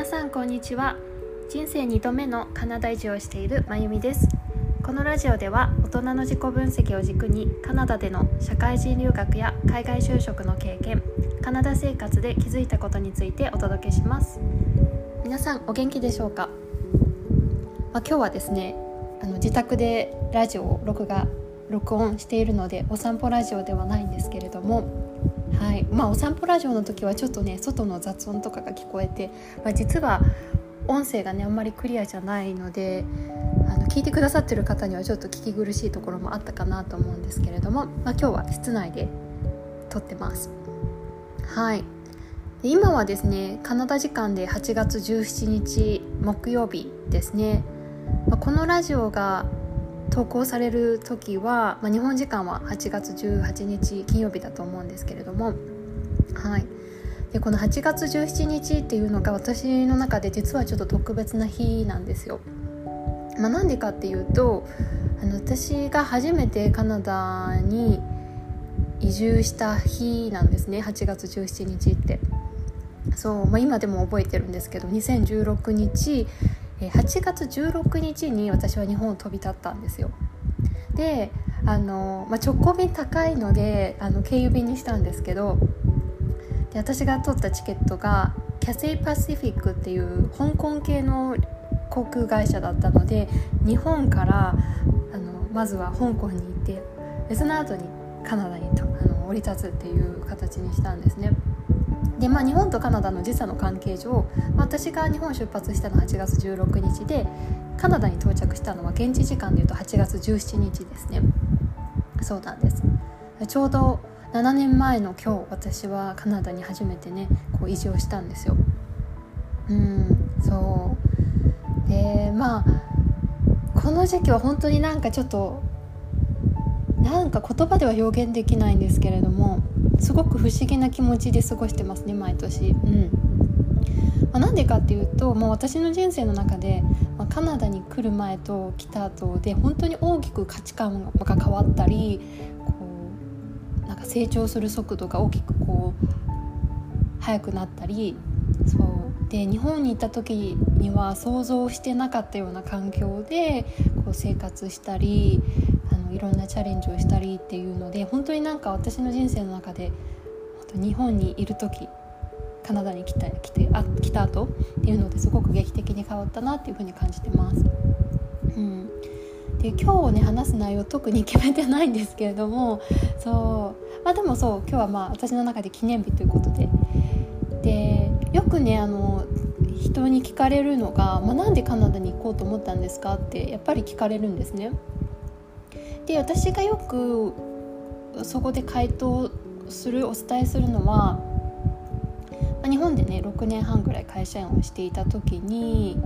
皆さんこんにちは。人生2度目のカナダ移住をしているまゆみです。このラジオでは大人の自己分析を軸にカナダでの社会人留学や海外就職の経験カナダ生活で気づいたことについてお届けします。皆さんお元気でしょうか、まあ、今日はですねあの自宅でラジオを録画録音しているのでお散歩ラジオではないんですけれどもはい。まあ、お散歩ラジオの時はちょっとね外の雑音とかが聞こえて、まあ、実は音声がねあんまりクリアじゃないのであの聞いてくださってる方にはちょっと聞き苦しいところもあったかなと思うんですけれども、まあ、今日は室内で撮ってます。はい。で今はですねカナダ時間で8月17日木曜日ですね、まあ、このラジオが投稿される時は、まあ、日本時間は8月18日金曜日だと思うんですけれども、はい、でこの8月17日っていうのが私の中で実はちょっと特別な日なんですよ。まあ、なんでかっていうとあの私が初めてカナダに移住した日なんですね8月17日ってそう、まあ、今でも覚えてるんですけど2016日8月16日に私は日本を飛び立ったんですよであの、まあ、直行便高いのであの経由便にしたんですけどで私が取ったチケットがキャセイパシフィックっていう香港系の航空会社だったので日本からあのまずは香港に行ってでその後にカナダにあの降り立つっていう形にしたんですね。でまあ、日本とカナダの時差の関係上、まあ、私が日本出発したのは8月16日でカナダに到着したのは現地時間でいうと8月17日ですね。そうなんです。ちょうど7年前の今日私はカナダに初めてねこう移住したんですよ。うんそう。でまあこの時期は本当になんかちょっとなんか言葉では表現できないんですけれどもすごく不思議な気持ちで過ごしてますね毎年。うんまあ、なんでかっていうともう私の人生の中で、まあ、カナダに来る前と来た後で本当に大きく価値観が変わったりこうなんか成長する速度が大きくこう速くなったりそうで日本に行った時には想像してなかったような環境でこう生活したりいろんなチャレンジをしたりっていうので本当になんか私の人生の中で日本にいる時カナダに来た来てあ来た後っていうのですごく劇的に変わったなっていうふうに感じてます。うん、で今日ね話す内容特に決めてないんですけれどもそうまあでもそう今日はまあ私の中で記念日ということででよくねあの人に聞かれるのが、まあ、なんでカナダに行こうと思ったんですかってやっぱり聞かれるんですね。で私がよくそこで回答するお伝えするのは、ま、日本でね6年半ぐらい会社員をしていた時に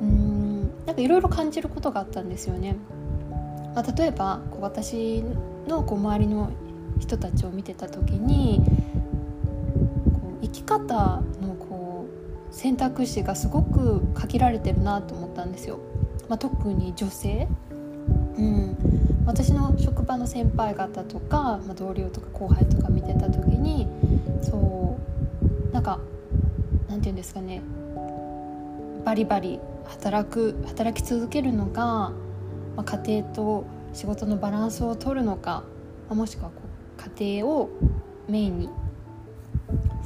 うんなんかいろいろ感じることがあったんですよね。まあ、例えばこう私のこう周りの人たちを見てた時にこう生き方のこう選択肢がすごく限られてるなと思ったんですよ。まあ、特に女性うん、私の職場の先輩方とか、まあ、同僚とか後輩とか見てた時にそうなんかなんて言うんですかね。バリバリ働く働き続けるのが、まあ、家庭と仕事のバランスを取るのか、まあ、もしくはこう家庭をメインに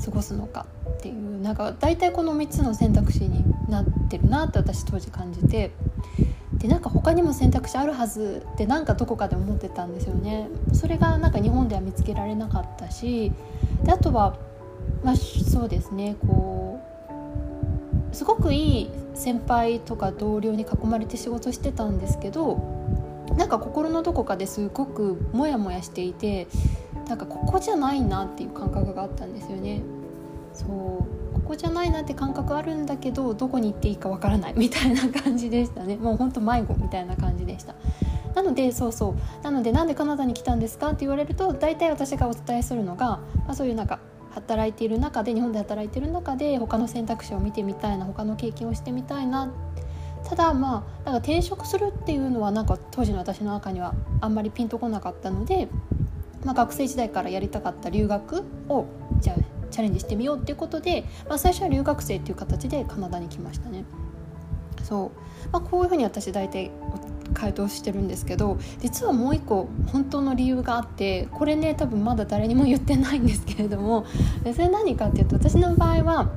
過ごすのかっていうなんか大体この3つの選択肢になってるなって私当時感じて。でなんか他にも選択肢あるはずってなんかどこかで思ってたんですよねそれがなんか日本では見つけられなかったしであとはまあそうですねこうすごくいい先輩とか同僚に囲まれて仕事してたんですけどなんか心のどこかですごくモヤモヤしていてなんかここじゃないなっていう感覚があったんですよね。そうこじゃないなって感覚あるんだけどどこに行っていいかわからない みたいな感じでしたね。もうほんと迷子みたいな感じでした。なのでそうそう。なのでなんでカナダに来たんですか？って言われると大体私がお伝えするのが、まあ、そういうなんか働いている中で日本で働いている中で他の選択肢を見てみたいな他の経験をしてみたいな。ただまあなんか転職するっていうのはなんか当時の私の中にはあんまりピンとこなかったので、まあ、学生時代からやりたかった留学をじゃあチャレンジしてみようっていうことで、まあ、最初は留学生っていう形でカナダに来ましたね。そう、まあ、こういうふうに私大体回答してるんですけど実はもう一個本当の理由があってこれね多分まだ誰にも言ってないんですけれども それ何かっていうと私の場合は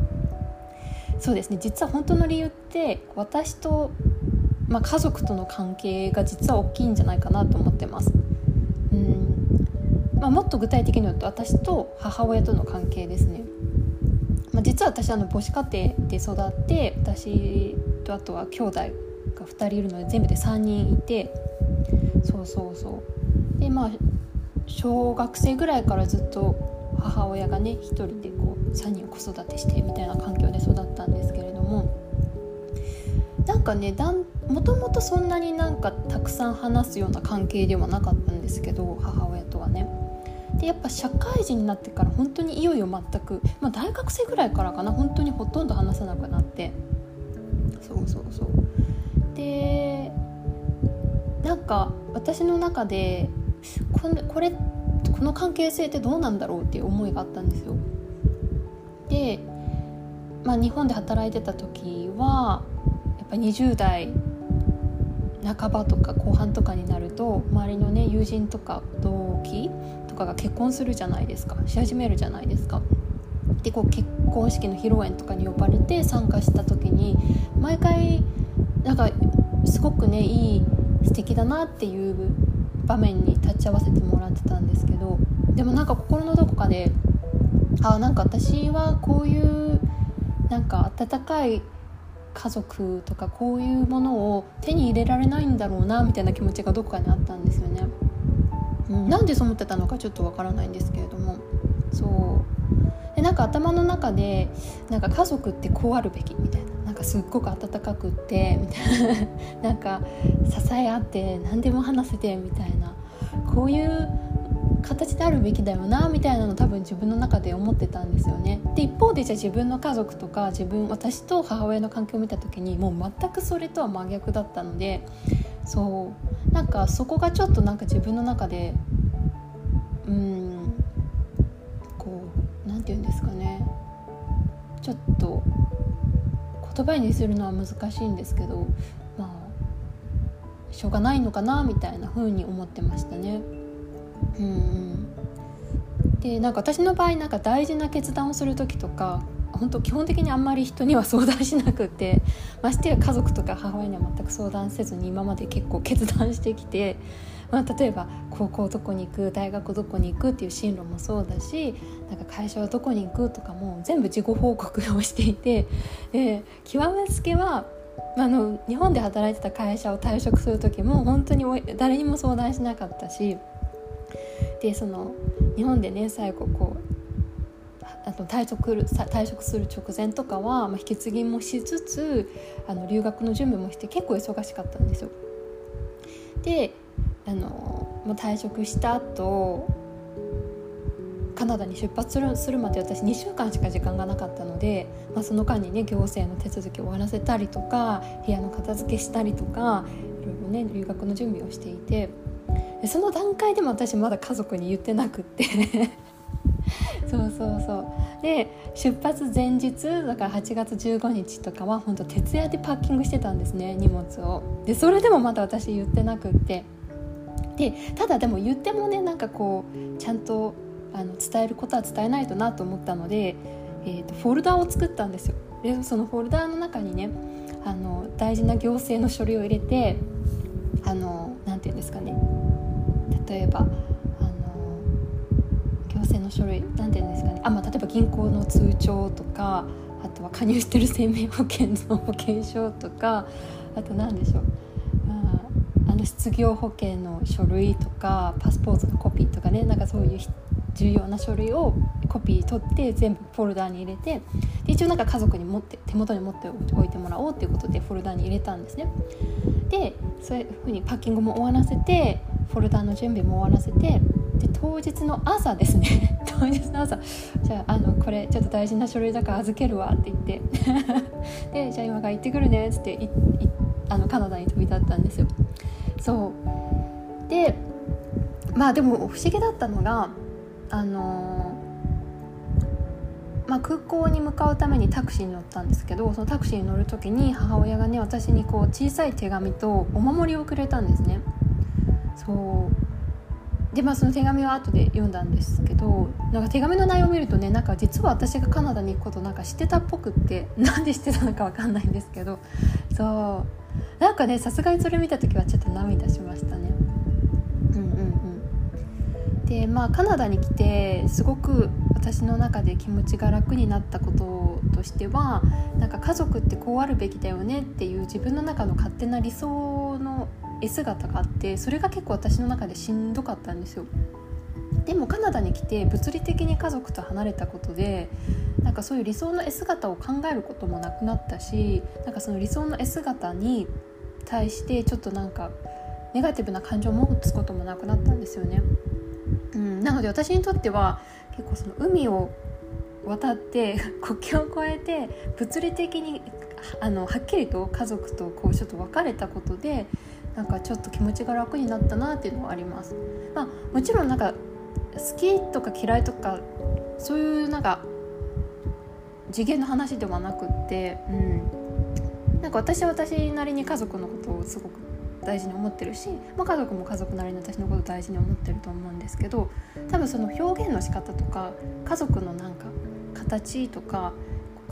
そうですね実は本当の理由って私と、まあ、家族との関係が実は大きいんじゃないかなと思ってます。うんまあ、もっと具体的に言うと私と母親との関係ですね。まあ、実は私あの母子家庭で育って私とあとは兄弟が2人いるので全部で3人いてそうそうそうでまあ小学生ぐらいからずっと母親がね1人でこう3人子育てしてみたいな環境で育ったんですけれどもなんかねだんもともとそんなになんかたくさん話すような関係ではなかったんですけど母親と。でやっぱ社会人になってから本当にいよいよ全く、まあ、大学生ぐらいからかな本当にほとんど話さなくなって。そうそうそう。でなんか私の中でこれこれこの関係性ってどうなんだろうっていう思いがあったんですよ。で、まあ、日本で働いてた時はやっぱ20代半ばとか後半とかになると周りのね友人とか同期とかが結婚するじゃないですかし始めるじゃないですか。でこう結婚式の披露宴とかに呼ばれて参加した時に毎回なんかすごくねいい素敵だなっていう場面に立ち会わせてもらってたんですけどでもなんか心のどこかであなんか私はこういうなんか温かい家族とかこういうものを手に入れられないんだろうなみたいな気持ちがどこかにあったんですよね。うん、なんでそう思ってたのかちょっとわからないんですけれども。そう。でなんか頭の中でなんか家族ってこうあるべきみたいな。なんかすっごく温かくってみたいな。なんか支え合って何でも話せてみたいな。こういう形であるべきだよなみたいなの多分自分の中で思ってたんですよね。で一方でじゃあ自分の家族とか自分私と母親の関係を見た時にもう全くそれとは真逆だったのでそう。なんかそこがちょっとなんか自分の中でうんこう何て言うんですかね。ちょっと言葉にするのは難しいんですけどまあしょうがないのかなみたいな風に思ってましたね。うん。でなんか私の場合なんか大事な決断をする時とか本当基本的にあんまり人には相談しなくて ましてや家族とか母親には全く相談せずに今まで結構決断してきて、まあ、例えば高校どこに行く大学どこに行くっていう進路もそうだしなんか会社はどこに行くとかも全部自己報告をしていてで極めつけはあの日本で働いてた会社を退職する時も本当に誰にも相談しなかったしでその日本でね最後こうあと退職退職する直前とかは、まあ、引き継ぎもしつつあの留学の準備もして結構忙しかったんですよ。であの、まあ、退職した後カナダに出発するするまで私2週間しか時間がなかったので、まあ、その間にね行政の手続きを終わらせたりとか部屋の片付けしたりとかいろいろね留学の準備をしていてその段階でも私まだ家族に言ってなくって そうそうそう。で出発前日だから8月15日とかは本当徹夜でパッキングしてたんですね荷物を。でそれでもまだ私言ってなくって。でただでも言ってもねなんかこうちゃんとあの伝えることは伝えないとなと思ったので、えーと、フォルダーを作ったんですよ。でそのフォルダーの中にねあの大事な行政の書類を入れてあのなて言うんですかね。例えば行政の書類なんて言うんですかね。あ、まあ、例えば銀行の通帳とかあとは加入してる生命保険の保険証とかあと何でしょう、まあ、あの失業保険の書類とかパスポートのコピーとかねなんかそういう重要な書類をコピー取って全部フォルダに入れてで一応なんか家族に持って手元に持っておいてもらおうっていうことでフォルダに入れたんですね。でそういうふうにパッキングも終わらせてフォルダの準備も終わらせてで当日の朝ですね。当日の朝。じゃああのこれちょっと大事な書類だから預けるわって言って。でじゃあ今から行ってくるねっつってあのカナダに飛び立ったんですよ。そう。でまあでも不思議だったのがあのまあ、空港に向かうためにタクシーに乗ったんですけどそのタクシーに乗る時に母親がね私にこう小さい手紙とお守りをくれたんですね。そう。でまあその手紙は後で読んだんですけどなんか手紙の内容を見るとねなんか実は私がカナダに行くことなんか知ってたっぽくってなんで知ってたのか分かんないんですけどそうなんかねさすがにそれ見た時はちょっと涙しましたね。うんうん、でまあカナダに来てすごく私の中で気持ちが楽になったこととしてはなんか家族ってこうあるべきだよねっていう自分の中の勝手な理想の姿があってそれが結構私の中でしんどかったんですよ。でもカナダに来て物理的に家族と離れたことでなんかそういう理想の絵姿を考えることもなくなったしなんかその理想の絵姿に対してちょっとなんかネガティブな感情を持つこともなくなったんですよね。うん、なので私にとっては結構その海を渡って 国境を越えて物理的にあのはっきりと家族とこうちょっと別れたことでなんかちょっと気持ちが楽になったなっていうのはあります。まあ、もちろんなんか好きとか嫌いとかそういうなんか次元の話ではなくって、うん、なんか私は私なりに家族のことをすごく大事に思ってるし、まあ、家族も家族なりに私のこと大事に思ってると思うんですけど多分その表現の仕方とか家族のなんか形とか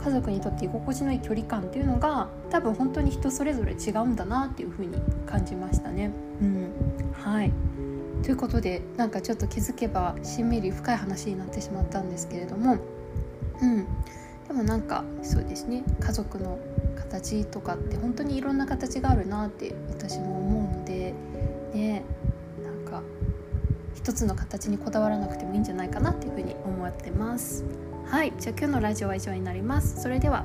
家族にとって居心地のいい距離感っていうのが多分本当に人それぞれ違うんだなっていうふうに感じましたね。うん、はい。ということでなんかちょっと気づけばしんみり深い話になってしまったんですけれども、うん、でもなんかそうですね。家族の形とかって本当にいろんな形があるなって私も思うのでね。一つの形にこだわらなくてもいいんじゃないかなっていうふうに思ってます。はいじゃあ今日のラジオは以上になります。それでは